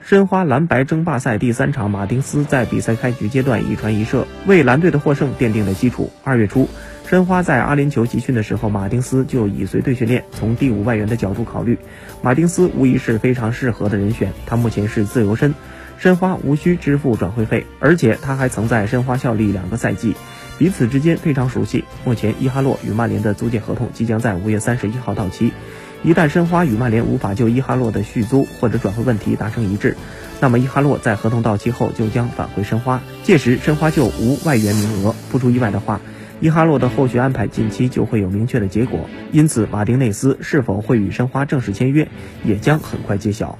申花蓝白争霸赛第三场，马丁斯在比赛开局阶段一传一射，为蓝队的获胜奠定了基础。二月初，申花在阿联酋集训的时候，马丁斯就已随队训练。从第五外援的角度考虑，马丁斯无疑是非常适合的人选。他目前是自由身，申花无需支付转会费，而且他还曾在申花效力两个赛季，彼此之间非常熟悉。目前，伊哈洛与曼联的租借合同即将在五月三十一号到期。一旦申花与曼联无法就伊哈洛的续租或者转会问题达成一致，那么伊哈洛在合同到期后就将返回申花，届时申花就无外援名额。不出意外的话，伊哈洛的后续安排近期就会有明确的结果，因此马丁内斯是否会与申花正式签约，也将很快揭晓。